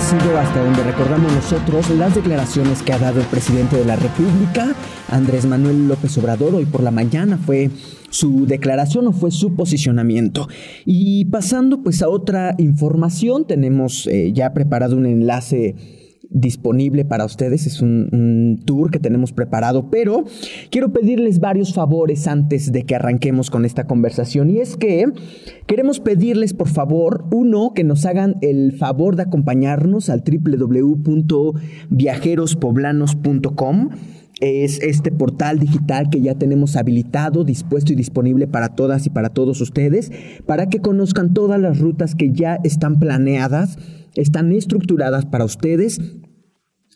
ha sido hasta donde recordamos nosotros las declaraciones que ha dado el presidente de la República, Andrés Manuel López Obrador, hoy por la mañana fue su declaración o fue su posicionamiento. Y pasando pues a otra información, tenemos eh, ya preparado un enlace disponible para ustedes. Es un, tour que tenemos preparado, pero quiero pedirles varios favores antes de que arranquemos con esta conversación. Y es que queremos pedirles, por favor, uno, que nos hagan el favor de acompañarnos al www.viajerospoblanos.com es este portal digital que ya tenemos habilitado, dispuesto y disponible para todas y para todos ustedes, para que conozcan todas las rutas que ya están planeadas, están estructuradas para ustedes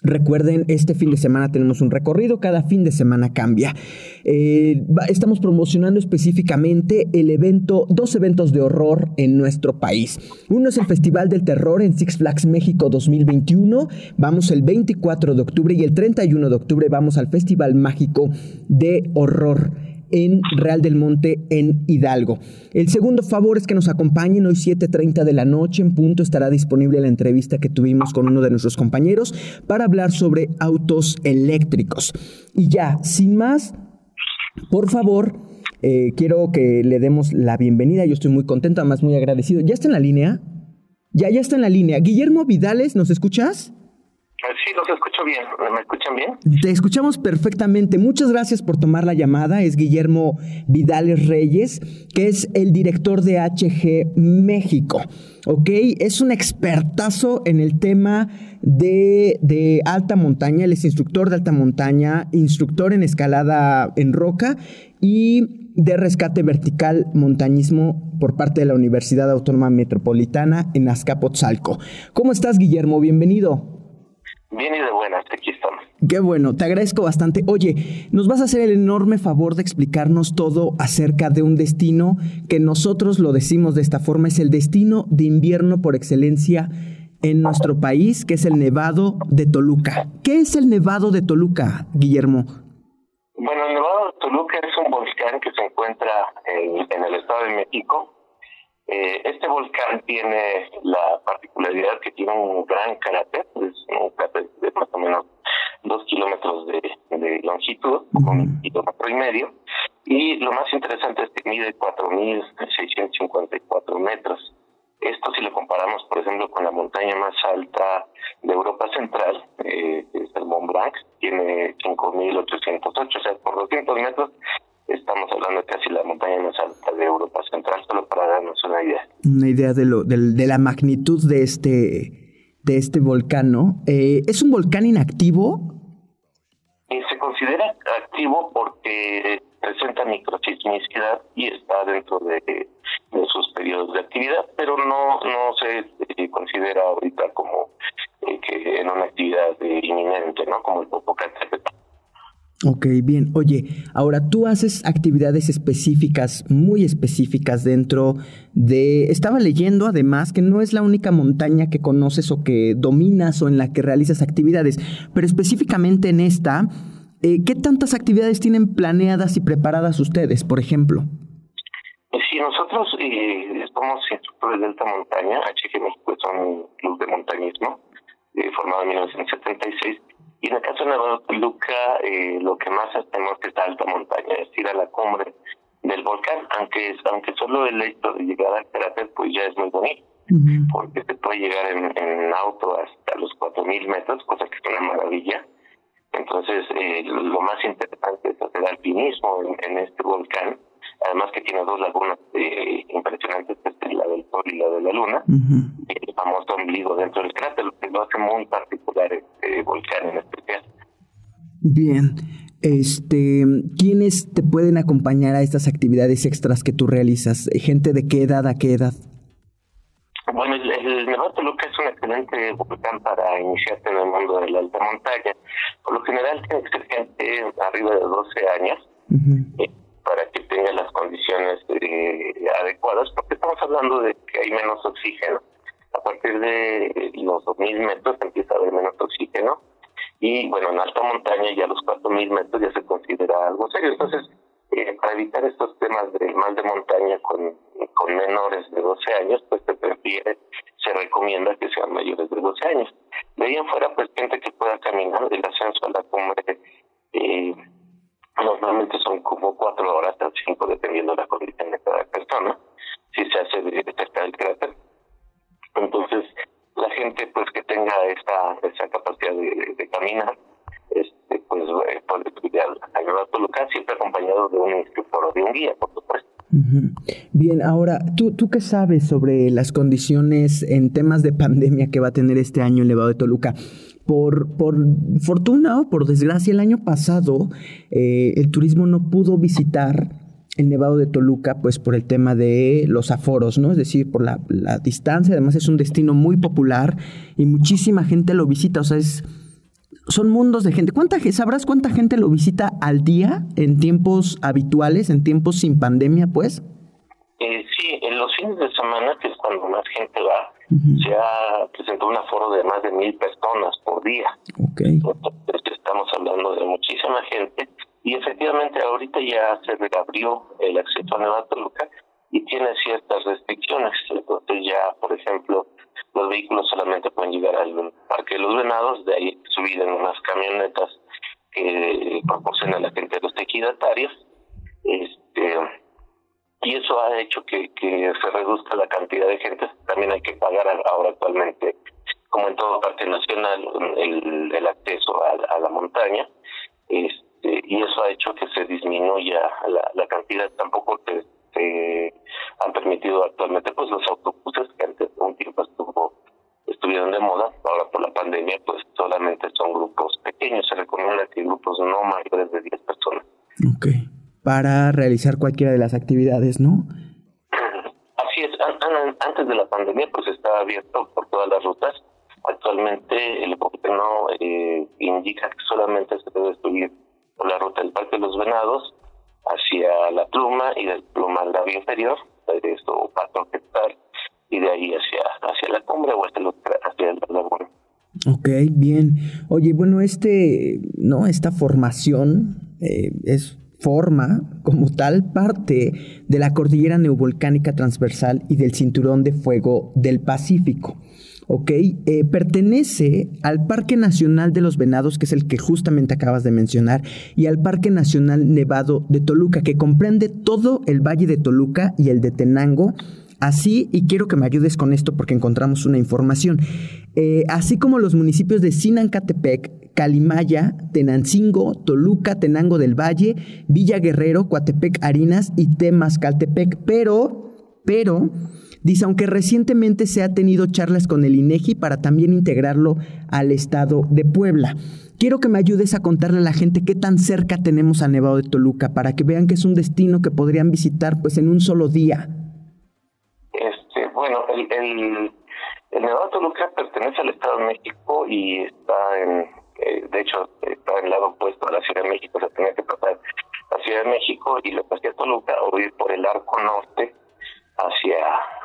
Recuerden, este fin de semana tenemos un recorrido, cada fin de semana cambia. Eh, estamos promocionando específicamente el evento, dos eventos de horror en nuestro país. Uno es el Festival del Terror en Six Flags México 2021. Vamos el 24 de octubre y el 31 de octubre vamos al Festival Mágico de Horror en Real del Monte, en Hidalgo. El segundo favor es que nos acompañen hoy 7.30 de la noche en punto. Estará disponible la entrevista que tuvimos con uno de nuestros compañeros para hablar sobre autos eléctricos. Y ya, sin más, por favor, eh, quiero que le demos la bienvenida. Yo estoy muy contento, además muy agradecido. ¿Ya está en la línea? Ya, ya está en la línea. Guillermo Vidales, ¿nos escuchas? Sí, los escucho bien. ¿Me escuchan bien? Te escuchamos perfectamente. Muchas gracias por tomar la llamada. Es Guillermo Vidales Reyes, que es el director de HG México. ¿Ok? Es un expertazo en el tema de, de alta montaña. Él es instructor de alta montaña, instructor en escalada en roca y de rescate vertical montañismo por parte de la Universidad Autónoma Metropolitana en Azcapotzalco. ¿Cómo estás, Guillermo? Bienvenido. Bien y de buenas, aquí estamos. Qué bueno, te agradezco bastante. Oye, nos vas a hacer el enorme favor de explicarnos todo acerca de un destino que nosotros lo decimos de esta forma, es el destino de invierno por excelencia en nuestro país, que es el Nevado de Toluca. ¿Qué es el Nevado de Toluca, Guillermo? Bueno, el Nevado de Toluca es un volcán que se encuentra en, en el Estado de México, eh, este volcán tiene la particularidad que tiene un gran cráter, es un cráter de más o menos dos kilómetros de, longitud, un kilómetro y medio, y lo más interesante es que mide 4.654 metros. Esto si lo comparamos, por ejemplo, con la montaña más alta de Europa Central, eh, es el Mont Blanc, tiene 5.808, o sea, por 200 metros estamos hablando de casi la montaña más alta de Europa Central, solo para darnos una idea. Una idea de, lo, de, la magnitud de este, de este volcán. Eh, ¿Es un volcán inactivo? Eh, se considera activo porque presenta microsismicidad y está dentro de, sus periodos de actividad, pero no, no se eh, considera ahorita como Ok, bien. Oye, ahora tú haces actividades específicas, muy específicas dentro de... Estaba leyendo además que no es la única montaña que conoces o que dominas o en la que realizas actividades, pero específicamente en esta, eh, ¿qué tantas actividades tienen planeadas y preparadas ustedes, por ejemplo? Sí, nosotros eh, somos instructores de alta montaña, HG México es un club de montañismo eh, formado en 1976 y en de Nevado Toluca, eh, lo que más hacemos es alta montaña, es ir a la cumbre del volcán, aunque aunque solo el hecho de llegar al cráter pues ya es muy bonito, porque se puede llegar en, auto hasta los 4.000 metros, cosa que es una maravilla. Entonces, eh, lo más interesante es hacer alpinismo en, este volcán, además que tiene dos lagunas eh, impresionantes, la del Sol y la de la Luna, el famoso ombligo dentro del cráter, lo que lo hace muy particular este volcán en especial. Bien. Este, ¿quiénes te pueden acompañar a estas actividades extras que tú realizas? ¿Gente de qué edad a qué edad? Bueno, el, el Nevado Toluca es un excelente volcán para iniciarte en el mundo de la alta montaña. Por lo general tiene que ser gente arriba de 12 años eh, para que tenga las condiciones eh, adecuadas, porque estamos hablando de que hay menos oxígeno a partir de los 2.000 metros empieza a haber menos oxígeno y bueno, en alta montaña ya a los 4.000 metros ya se considera algo serio. Entonces, eh, para evitar estos temas de mal de montaña con, con menores de 12 años, pues se prefiere se recomienda que sean mayores de 12 años. De ahí en fuera, pues gente que pueda caminar del ascenso a la cumbre, eh, normalmente son como cuatro horas hasta cinco, dependiendo de la condición de cada persona, si se hace de cerca del cráter. Entonces, la gente pues que tenga esa, esa capacidad de, caminar, este, pues eh, puede estudiar a Toluca, siempre acompañado de un instructor o de un guía, por supuesto. Bien, ahora, ¿tú, ¿tú qué sabes sobre las condiciones en temas de pandemia que va a tener este año el Nevado de Toluca? Por, por fortuna o por desgracia, el año pasado eh, el turismo no pudo visitar el Nevado de Toluca, pues por el tema de los aforos, ¿no? Es decir, por la, la distancia, además es un destino muy popular y muchísima gente lo visita, o sea, es son mundos de gente. ¿Cuánta, ¿Sabrás cuánta gente lo visita al día en tiempos habituales, en tiempos sin pandemia, pues? Eh, sí, en los fines de semana, que es cuando más gente va, se ha presentado un aforo de más de mil personas por día. Okay. estamos hablando de muchísima gente y efectivamente ahorita ya se reabrió el acceso a Nueva Toluca y tiene ciertas restricciones. Entonces ya, por ejemplo, los vehículos solamente pueden llegar al Parque de los Venados, de ahí subir en unas camionetas que proporciona la gente de los tequidatarios. Este, y eso ha hecho que, que se reduzca la cantidad de gente. También hay que pagar ahora actualmente, como en todo parque nacional, el, el acceso a, la montaña. Este, y eso ha hecho que se disminuya la, cantidad. Tampoco te, han permitido actualmente pues los autobuses que antes un tiempo estuvo estuvieron de moda, ahora por la pandemia pues solamente son grupos pequeños, se recomienda que grupos no mayores de 10 personas. Ok, para realizar cualquiera de las actividades, ¿no? Así es, antes de la pandemia pues estaba abierto por todas las rutas, actualmente el gobierno eh, indica que solamente se debe subir por la ruta del Parque de los Venados hacia la pluma y del pluma al labio inferior, de esto patrón y de ahí hacia, hacia la cumbre o hacia, hacia el labor. Ok, bien. Oye, bueno, este, ¿no? Esta formación eh, es forma como tal parte de la cordillera neovolcánica transversal y del cinturón de fuego del Pacífico. ¿ok? Eh, pertenece al Parque Nacional de los Venados, que es el que justamente acabas de mencionar, y al Parque Nacional Nevado de Toluca, que comprende todo el Valle de Toluca y el de Tenango. Así, y quiero que me ayudes con esto porque encontramos una información, eh, así como los municipios de Sinancatepec, Calimaya, Tenancingo, Toluca, Tenango del Valle, Villa Guerrero, Coatepec, Harinas y Temascaltepec, pero, pero, Dice, aunque recientemente se ha tenido charlas con el INEGI para también integrarlo al estado de Puebla. Quiero que me ayudes a contarle a la gente qué tan cerca tenemos a Nevado de Toluca para que vean que es un destino que podrían visitar pues en un solo día. Este, bueno, el, el, Nevado de Toluca pertenece al Estado de México y está en, eh, de hecho, está en el lado opuesto a la Ciudad de México, o sea, tenía que pasar la Ciudad de México y lo que hacía Toluca o ir por el arco norte hacia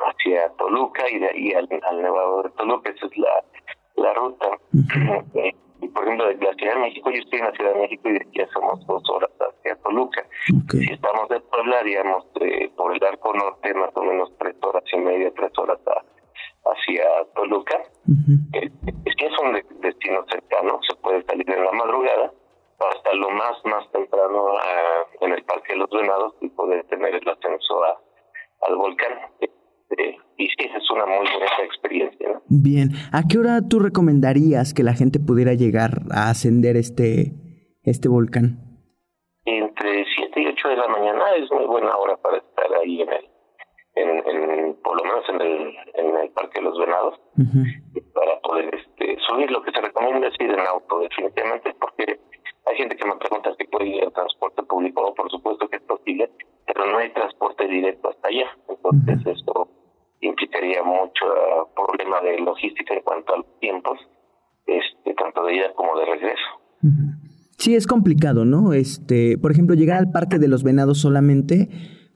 hacia Toluca y de ahí al, Nevado de Toluca, esa es la, la ruta. Eh, y por ejemplo, de la Ciudad de México, yo estoy en la Ciudad de México y de aquí hacemos dos horas hacia Toluca. Si estamos de Puebla, haríamos eh, por el arco norte más o menos tres horas y media, tres horas hacia Toluca. Eh, si es un destino cercano, se puede salir en la madrugada hasta lo más más temprano en el Parque de los Venados y poder tener el ascenso a al volcán. Este, y sí, es una muy buena experiencia. Bien, ¿a qué hora tú recomendarías que la gente pudiera llegar a ascender este, este volcán? Entre 7 y 8 de la mañana es muy buena hora para estar ahí en el, en, por lo menos en el, en el Parque de los Venados, para poder este, subir. Lo que se recomienda es ir en auto, definitivamente, porque hay gente que me pregunta si puede ir al transporte público, por supuesto que es posible, pero no hay transporte directo hasta allá. Entonces, esto implicaría mucho eh, problema de logística en cuanto a los tiempos, este, tanto de ida como de regreso. Sí, es complicado, ¿no? Este, por ejemplo, llegar al Parque de los Venados solamente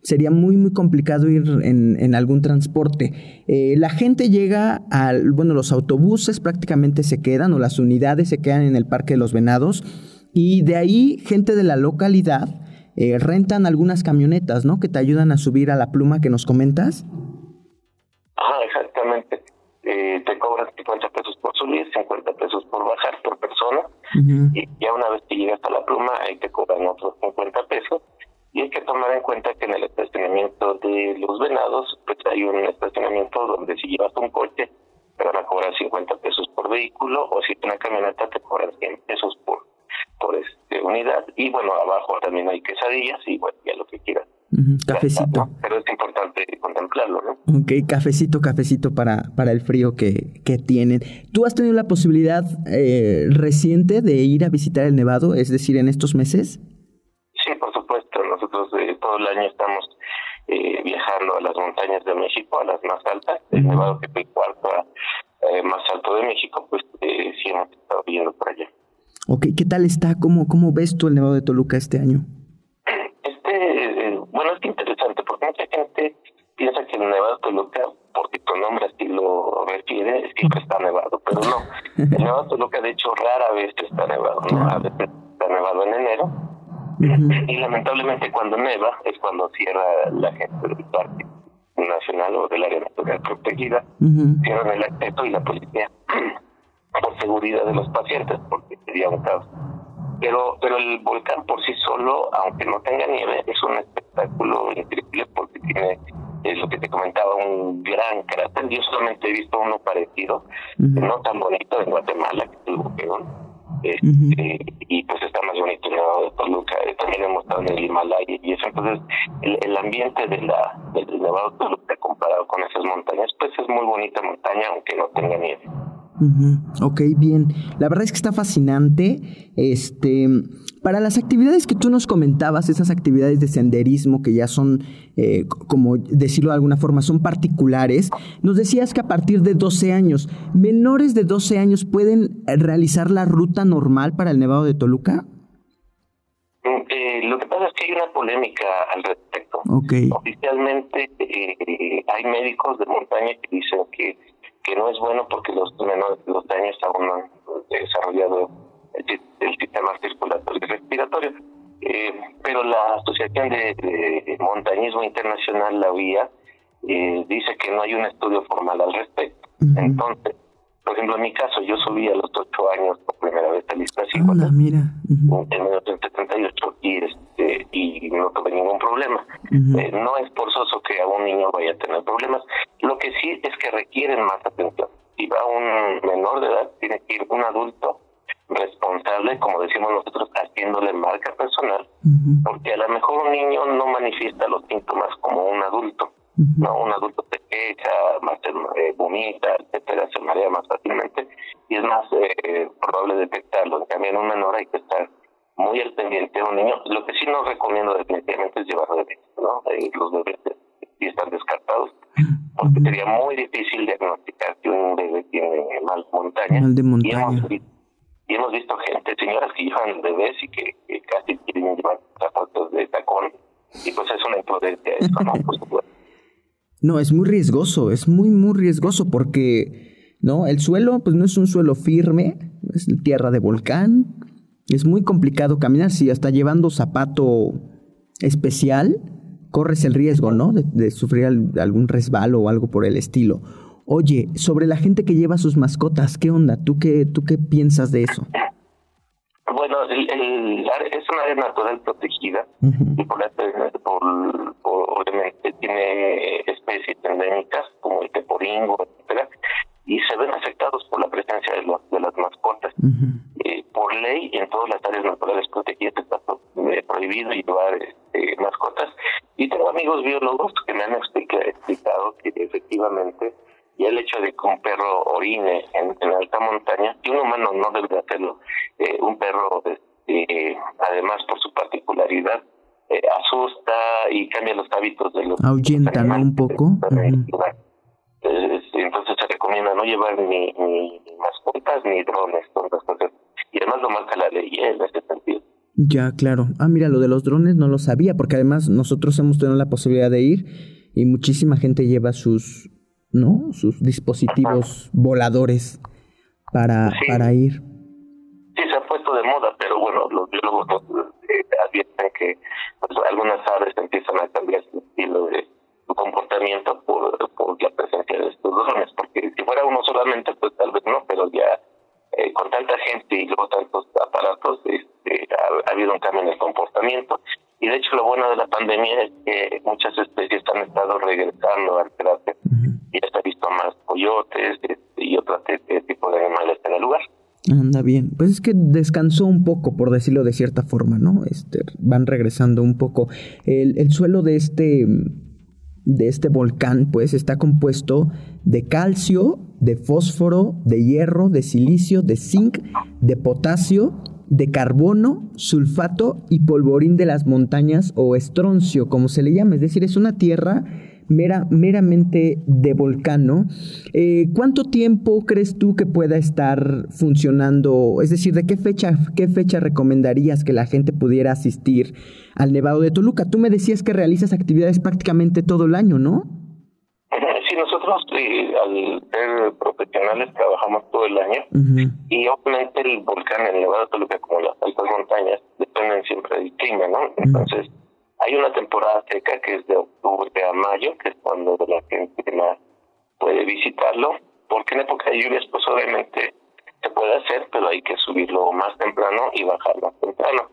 sería muy, muy complicado ir en, en algún transporte. Eh, la gente llega al, bueno, los autobuses prácticamente se quedan o las unidades se quedan en el Parque de los Venados y de ahí gente de la localidad eh, rentan algunas camionetas, ¿no? Que te ayudan a subir a la pluma que nos comentas. Ah, exactamente. eh, te cobran 50 pesos por subir, 50 pesos por bajar por persona, y ya una vez que llegas a la pluma, ahí te cobran otros 50 pesos. Y hay que tomar en cuenta que en el estacionamiento de los venados, pues hay un estacionamiento donde si llevas un coche, te van a cobrar 50 pesos por vehículo, o si es una camioneta, te cobran 100 pesos por, por este unidad. Y bueno, abajo también hay quesadillas y bueno, ya lo que quieras Cafecito. Pero es importante contemplarlo, ¿no? Ok, cafecito, cafecito para, para el frío que, que tienen. ¿Tú has tenido la posibilidad eh, reciente de ir a visitar el Nevado, es decir, en estos meses? El año estamos eh, viajando a las montañas de México, a las más altas. El Nevado que el cuarto más alto de México, pues sí hemos estado viendo por allá. Ok, ¿qué tal está? ¿Cómo, ¿Cómo ves tú el Nevado de Toluca este año? bueno, es interesante porque mucha gente piensa que el Nevado de Toluca, porque tu nombre así lo refiere, siempre está nevado, pero no. El Nevado de Toluca, de hecho, rara vez está nevado, ¿no? A veces está nevado en enero. Y lamentablemente cuando neva es cuando cierra la gente del parque nacional o del área natural protegida, cierran el acceso y la policía por seguridad de los pacientes, porque sería un caos. Pero, pero el volcán por sí solo, aunque no tenga nieve, es un espectáculo increíble porque tiene es lo que te comentaba, un gran cráter. Yo solamente he visto uno parecido, no tan bonito, en Guatemala, que es el Boqueón. Este, Y pues está más bonito el Nevado de Toluca. Eh, también hemos estado en el Himalaya y eso. Entonces, el, el ambiente de la, del Nevado de Toluca comparado con esas montañas, pues es muy bonita montaña, aunque no tenga nieve. Ok, bien. La verdad es que está fascinante. Este, para las actividades que tú nos comentabas, esas actividades de senderismo que ya son, eh, como decirlo de alguna forma, son particulares, nos decías que a partir de 12 años, menores de 12 años pueden realizar la ruta normal para el Nevado de Toluca. Mm, eh, lo que pasa es que hay una polémica al respecto. Okay. Oficialmente eh, hay médicos de montaña que dicen que que no es bueno porque los menores los años aún no han desarrollado el, sistema circulatorio y respiratorio. Eh, pero la Asociación de, Montañismo Internacional, la UIA, eh, dice que no hay un estudio formal al respecto. Entonces, por ejemplo, en mi caso, yo subí a los ocho años por primera vez a lista Anda, mira. en 1978 y, este, y no tuve ningún problema. Eh, no es forzoso que a un niño vaya a tener problemas. Lo que sí es que requieren más atención. Si va un menor de edad, tiene que ir un adulto responsable, como decimos nosotros, haciéndole marca personal, porque a lo mejor un niño no manifiesta los síntomas como un adulto. ¿No? Un adulto se queja, más eh, vomita, etcétera, se marea más fácilmente y es más eh, probable detectarlo. En cambio, en un menor hay que estar muy al pendiente de un niño. Lo que sí no recomiendo definitivamente es llevar bebés, ¿no? Eh, los bebés sí están descartados, porque sería muy difícil diagnosticar que un bebé tiene mal montaña. Mal de montaña. Y hemos, visto gente, señoras que llevan bebés y que, casi quieren llevar zapatos de tacón, y pues es una imprudencia eso, ¿no? Por supuesto. No, es muy riesgoso, es muy, muy riesgoso porque, ¿no? El suelo, pues no es un suelo firme, es tierra de volcán, es muy complicado caminar. Si hasta llevando zapato especial, corres el riesgo, ¿no? De, sufrir algún resbalo o algo por el estilo. Oye, sobre la gente que lleva sus mascotas, ¿qué onda? ¿Tú qué, tú qué piensas de eso? Bueno, el, es una área natural protegida y por, por, obviamente tiene especies endémicas como el teporingo, etcétera, y se ven afectados por la presencia de, los, de las mascotas. Eh, por ley, en todas las áreas naturales protegidas está eh, prohibido llevar este, mascotas. Y tengo amigos biólogos que me han explicado que efectivamente y el hecho de que un perro orine en, alta montaña, y un humano no debe hacerlo, eh, un perro, este, además por su particularidad, eh, asusta y cambia los hábitos de los ahuyenta un poco. Entonces se recomienda no llevar ni, ni mascotas ni drones y además lo marca la ley ¿eh? en ese sentido. Ya claro. Ah mira lo de los drones no lo sabía porque además nosotros hemos tenido la posibilidad de ir y muchísima gente lleva sus no sus dispositivos voladores para para ir. Sí se ha puesto de moda pero bueno los biólogos nos eh, advierten que pues, algunas aves empiezan a cambiar su estilo de, su comportamiento por, por la presencia de estos drones, porque si fuera uno solamente, pues tal vez no, pero ya eh, con tanta gente y luego tantos aparatos, este, ha, habido un cambio en el comportamiento. Y de hecho lo bueno de la pandemia es que muchas especies han estado regresando al y ya se ha visto más coyotes este, y otro tipo de animales en el lugar. Anda bien. Pues es que descansó un poco, por decirlo de cierta forma, ¿no? Este, van regresando un poco. El, el suelo de este, de este volcán, pues, está compuesto de calcio, de fósforo, de hierro, de silicio, de zinc, de potasio, de carbono, sulfato y polvorín de las montañas o estroncio, como se le llama. Es decir, es una tierra mera, meramente de volcán, ¿no? Eh, ¿Cuánto tiempo crees tú que pueda estar funcionando? Es decir, ¿de qué fecha, qué fecha recomendarías que la gente pudiera asistir al Nevado de Toluca? Tú me decías que realizas actividades prácticamente todo el año, ¿no? Sí, nosotros eh, al ser profesionales trabajamos todo el año y obviamente el volcán, el Nevado de Toluca, como las altas montañas, dependen siempre del clima, ¿no? Entonces, hay una temporada seca que es de octubre a mayo, que es cuando la gente más puede visitarlo, porque en época de lluvias pues obviamente se puede hacer, pero hay que subirlo más temprano y bajar más temprano.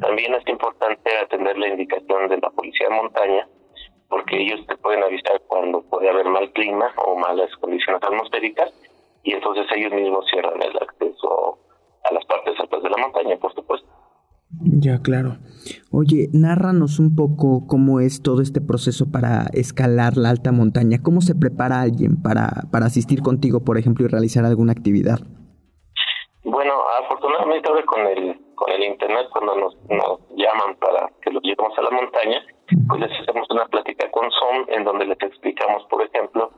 También es importante atender la indicación de la policía de montaña, porque ellos te pueden avisar cuando puede haber mal clima o malas condiciones atmosféricas, y entonces ellos mismos cierran el acceso a las partes altas de la montaña, por supuesto. Ya, claro. Oye, nárranos un poco cómo es todo este proceso para escalar la alta montaña. ¿Cómo se prepara alguien para, para asistir contigo, por ejemplo, y realizar alguna actividad? Bueno, afortunadamente ahora con el, con el internet, cuando nos, nos llaman para que los llevemos a la montaña, pues les hacemos una plática con Zoom en donde les explicamos, por ejemplo,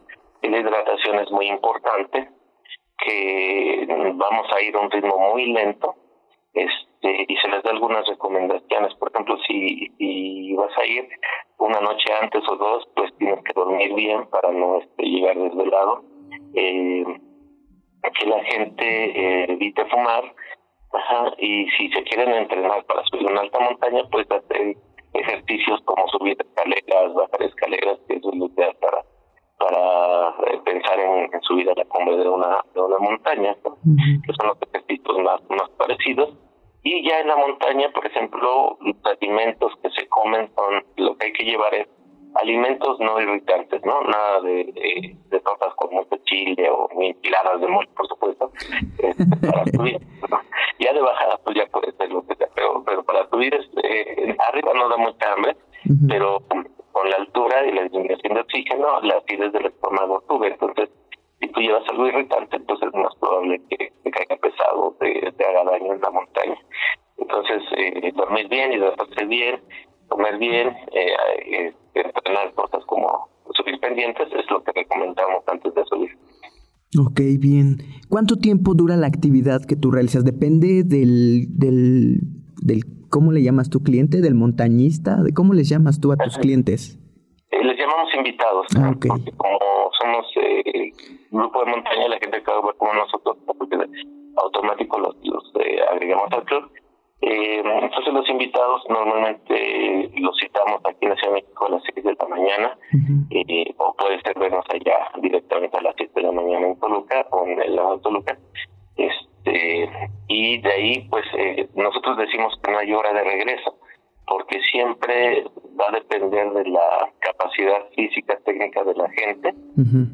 que la hidratación es muy importante, que vamos a ir a un ritmo muy lento, este, y se les da algunas recomendaciones. Por ejemplo, si, vas a ir una noche antes o dos, pues tienes que dormir bien para no este, llegar desvelado. Eh, que la gente eh, evite fumar. Ajá, y si se quieren entrenar para subir una alta montaña, pues hacer ejercicios como subir escaleras, bajar escaleras, que eso es lo que para para eh, pensar en, subir a la cumbre de una de una montaña, que son los ejercicios más, más parecidos y ya en la montaña, por ejemplo, los alimentos que se comen son, lo que hay que llevar es alimentos no irritantes, ¿no? Nada de, de, de tortas con mucho chile o enchiladas de mole, por supuesto, este, para subir. Ya de bajada, pues ya puede ser lo que sea, pero, pero para subir, eh, arriba no da mucha hambre, pero con la altura y la disminución de oxígeno, la acidez del estómago sube, entonces si tú llevas algo irritante, entonces es más probable que te caiga pesado, te, te haga daño en la montaña. Eh, dormir bien, hidratarse bien, comer bien, eh, eh, entrenar cosas como subir pendientes es lo que recomendamos antes de subir. Ok, bien. ¿Cuánto tiempo dura la actividad que tú realizas? Depende del, del, del ¿cómo le llamas tu cliente? ¿Del montañista? ¿De cómo les llamas tú a tus clientes? Eh, les llamamos invitados. Ah, okay. Porque como somos eh, grupo de montaña, la gente que va como nosotros, porque automático los, los eh, agregamos al club eh, entonces los invitados normalmente los citamos aquí en la Ciudad de México a las 6 de la mañana eh, o puede ser vernos allá directamente a las 7 de la mañana en Toluca o en el lado de Toluca. Este, y de ahí pues eh, nosotros decimos que no hay hora de regreso porque siempre va a depender de la capacidad física técnica de la gente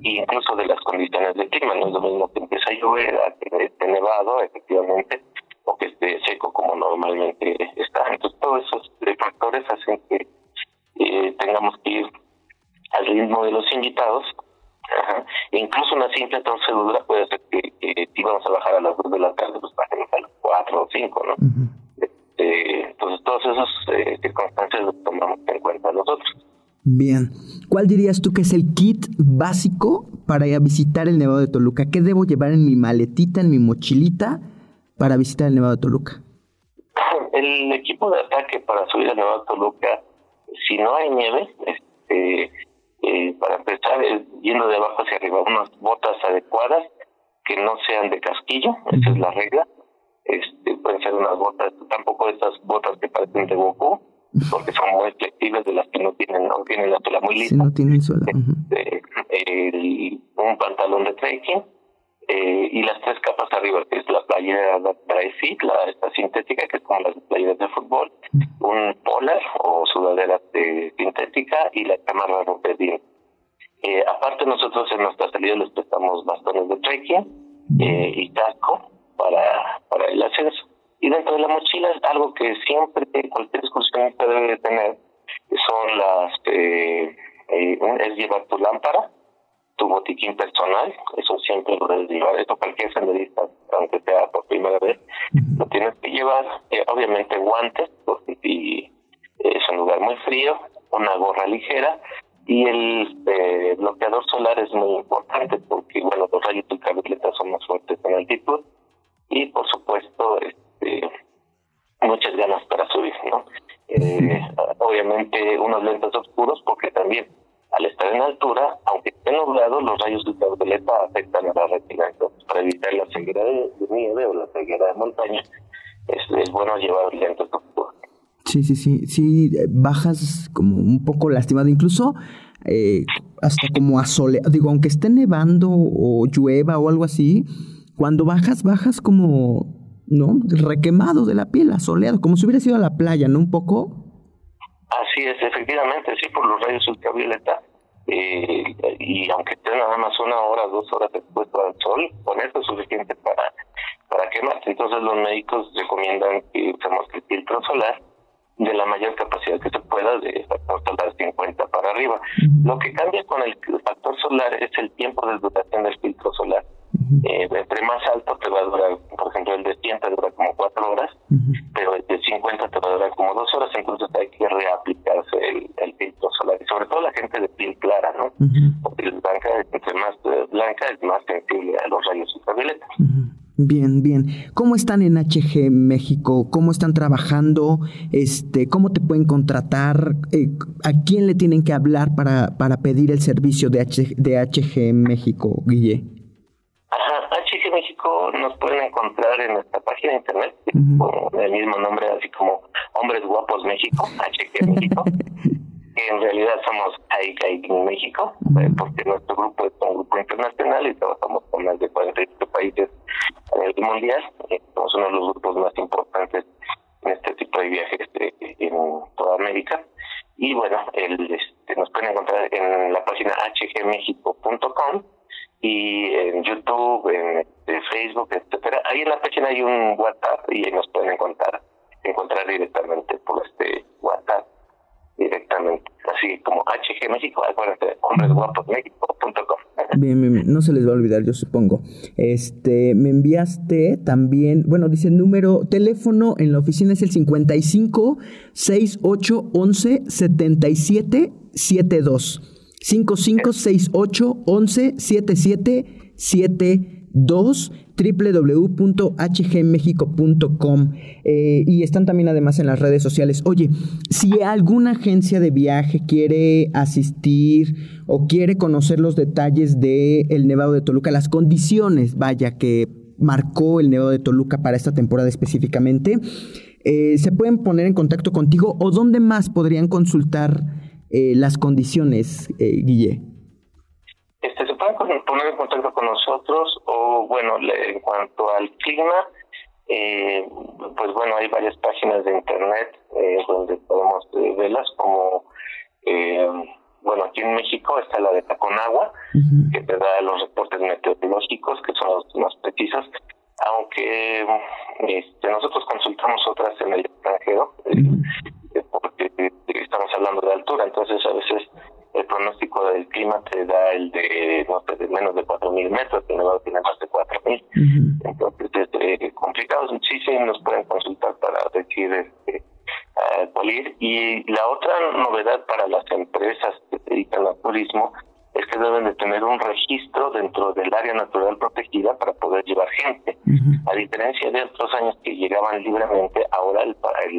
e incluso de las condiciones del clima. No es lo mismo que empieza a llover a que esté nevado, efectivamente, o que esté seco como normalmente está. Entonces todos esos eh, factores hacen que eh, tengamos que ir al ritmo de los invitados. E incluso una simple torcedura puede ser que si vamos a bajar a las 2 de la tarde, pues bajemos a las 4 o 5, ¿no? Entonces todas esas eh, circunstancias las tomamos en cuenta nosotros. Bien. ¿Cuál dirías tú que es el kit básico para ir a visitar el Nevado de Toluca? ¿Qué debo llevar en mi maletita, en mi mochilita? para visitar el Nevado de Toluca? El equipo de ataque para subir al Nevado de Toluca, si no hay nieve, este, eh, para empezar, yendo de abajo hacia arriba, unas botas adecuadas que no sean de casquillo, esa es la regla. Este, pueden ser unas botas, tampoco estas botas que parecen de Goku, porque son muy flexibles de las que no tienen, no tienen la tela muy lisa. no tienen suela. Este, un pantalón de trekking eh, y las tres capas arriba, que es la playera dry fit, la esta sintética, que es como las playeras de fútbol, un polar o sudadera de, sintética y la cámara de eh, aparte nosotros en nuestra salida les prestamos bastones de trekking eh, y casco para, para el ascenso. Y dentro de la mochila, algo que siempre cualquier excursionista debe tener son las, eh, eh, es llevar tu lámpara, tu botiquín personal, eso siempre lo debes llevar, esto cualquier senderista, aunque sea por primera vez, lo tienes que llevar, eh, obviamente guantes, porque si es un lugar muy frío, una gorra ligera, y el bloqueador solar es muy importante porque, bueno, los rayos ultravioleta son más fuertes en altitud y, por supuesto, este, muchas ganas para subir, ¿no? Eh, obviamente unos lentes oscuros porque también al estar en altura, aunque esté nublado, los rayos ultravioleta afectan a la retina. Entonces, para evitar la ceguera de, nieve o la ceguera de montaña, es, bueno llevar lentes oscuros. Sí, sí, sí, sí, bajas como un poco lastimado, incluso eh, hasta como asoleado, digo, aunque esté nevando o llueva o algo así, cuando bajas, bajas como ¿no? Requemado de la piel, asoleado, como si hubiera sido a la playa, ¿no? Un poco. Así es, efectivamente, sí, por los rayos ultravioleta. Eh, y aunque esté nada más una hora, dos horas expuesto al sol, con eso es suficiente para, para quemar. Entonces los médicos recomiendan que usemos el filtro solar de la mayor capacidad que se pueda, de factor solar 50 para arriba. Lo que cambia con el factor solar es el tiempo de duración del filtro solar. Eh, entre más alto te va a durar, por ejemplo, el de 100 te dura como 4 horas, pero el de 50 te va a durar como 2 horas, entonces hay que reaplicarse el, filtro solar. Y sobre todo la gente de piel clara, ¿no? Porque la blanca, entre más eh, blanca, es más sensible a los rayos ultravioleta. Bien, bien. ¿Cómo están en HG México? ¿Cómo están trabajando? Este, ¿Cómo te pueden contratar? Eh, ¿A quién le tienen que hablar para, para pedir el servicio de, de HG México, Guille? Nos pueden encontrar en nuestra página de internet, con el mismo nombre, así como Hombres Guapos México, HG México. que en realidad somos en México, eh, porque nuestro grupo es un grupo internacional y trabajamos con más de 48 países a nivel mundial. Eh, somos uno de los grupos más importantes en este tipo de viajes en toda América. Y bueno, el, este, nos pueden encontrar en la página hgmexico.com y en YouTube, en, Facebook, etcétera. Ahí en la página hay un WhatsApp y ahí nos pueden encontrar, encontrar directamente por este WhatsApp directamente, así como HG México, acuérdense, hombresguaposmexico.com. Bien, bien, bien, no se les va a olvidar, yo supongo. Este, me enviaste también, bueno, dice el número, teléfono en la oficina es el 55 68 11 77 72. 5568117772 www.hgmexico.com eh, y están también además en las redes sociales. Oye, si alguna agencia de viaje quiere asistir o quiere conocer los detalles del el Nevado de Toluca, las condiciones, vaya, que marcó el Nevado de Toluca para esta temporada específicamente, eh, se pueden poner en contacto contigo o dónde más podrían consultar eh, las condiciones, eh, Guille? Este, se pueden poner en contacto con nosotros o, bueno, en cuanto al clima, eh, pues bueno, hay varias páginas de internet eh, donde podemos verlas, como, bueno, aquí en México está la de Taconagua, que te da los reportes meteorológicos, que son los más precisos, aunque este, nosotros consultamos otras en el extranjero, porque clima te da el de, no sé, de menos de 4.000 metros, el Nevado tiene más de 4.000. Entonces es eh, complicado, sí, sí, nos pueden consultar para decir este, ir. Y la otra novedad para las empresas que se dedican al turismo es que deben de tener un registro dentro del área natural protegida para poder llevar gente. A diferencia de otros años que llegaban libremente, ahora el,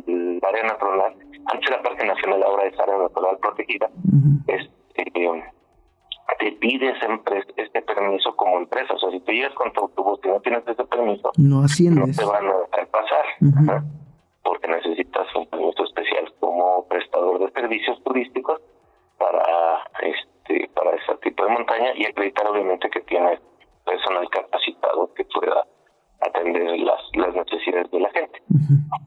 el, área natural, antes la Parque Nacional, ahora es área natural protegida, este, te pides este permiso como empresa. O sea, si tú llegas con tu autobús y no tienes ese permiso, no, no te van a dejar pasar. Porque necesitas un permiso especial como prestador de servicios turísticos para este para ese tipo de montaña y acreditar obviamente que tiene personal capacitado que pueda atender las, las necesidades de la gente.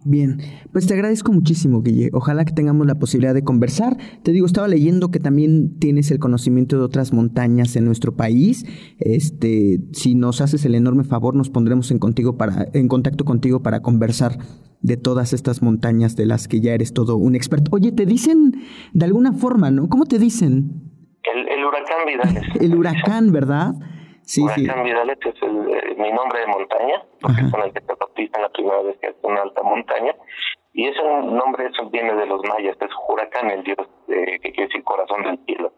Bien, pues te agradezco muchísimo, Guille. Ojalá que tengamos la posibilidad de conversar. Te digo, estaba leyendo que también tienes el conocimiento de otras montañas en nuestro país. Este, si nos haces el enorme favor, nos pondremos en contigo para, en contacto contigo para conversar de todas estas montañas de las que ya eres todo un experto. Oye, te dicen de alguna forma, ¿no? ¿Cómo te dicen? El, el huracán Vidales. el huracán, ¿verdad? Sí, Huracán Vidales es el, eh, mi nombre de montaña, porque es con el que te bautizan la primera vez que es una alta montaña. Y ese nombre eso viene de los mayas, es Huracán, el dios que quiere decir corazón del cielo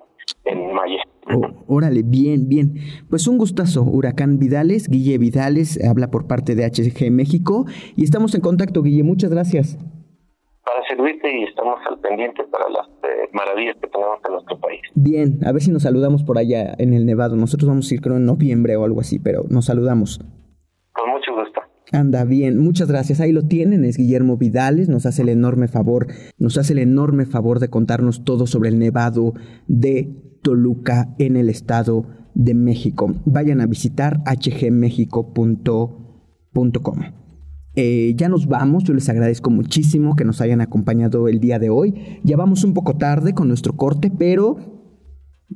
en maya. Oh, órale, bien, bien. Pues un gustazo, Huracán Vidales, Guille Vidales, habla por parte de HG México y estamos en contacto, Guille, muchas gracias servirte y estamos al pendiente para las eh, maravillas que tenemos en nuestro país. Bien, a ver si nos saludamos por allá en el Nevado. Nosotros vamos a ir creo en noviembre o algo así, pero nos saludamos. Con mucho gusto. Anda bien, muchas gracias. Ahí lo tienen, es Guillermo Vidales, nos hace el enorme favor, nos hace el enorme favor de contarnos todo sobre el Nevado de Toluca en el Estado de México. Vayan a visitar hgmexico.com. Eh, ya nos vamos, yo les agradezco muchísimo que nos hayan acompañado el día de hoy. Ya vamos un poco tarde con nuestro corte, pero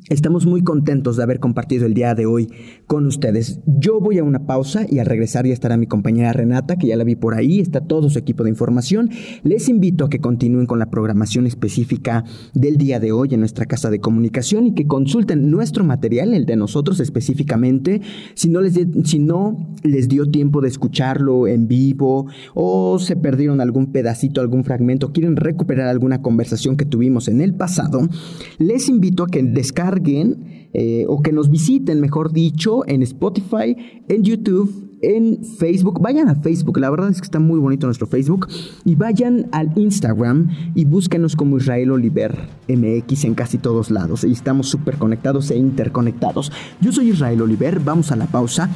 Estamos muy contentos de haber compartido el día de hoy con ustedes. Yo voy a una pausa y al regresar ya estará mi compañera Renata, que ya la vi por ahí, está todo su equipo de información. Les invito a que continúen con la programación específica del día de hoy en nuestra casa de comunicación y que consulten nuestro material, el de nosotros específicamente, si no les, si no les dio tiempo de escucharlo en vivo o se perdieron algún pedacito, algún fragmento, quieren recuperar alguna conversación que tuvimos en el pasado, les invito a que descarguen descarguen eh, o que nos visiten, mejor dicho, en Spotify, en YouTube, en Facebook. Vayan a Facebook, la verdad es que está muy bonito nuestro Facebook. Y vayan al Instagram y búsquenos como Israel Oliver MX en casi todos lados. Y estamos súper conectados e interconectados. Yo soy Israel Oliver, vamos a la pausa.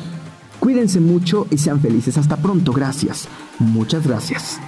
Cuídense mucho y sean felices. Hasta pronto, gracias. Muchas gracias.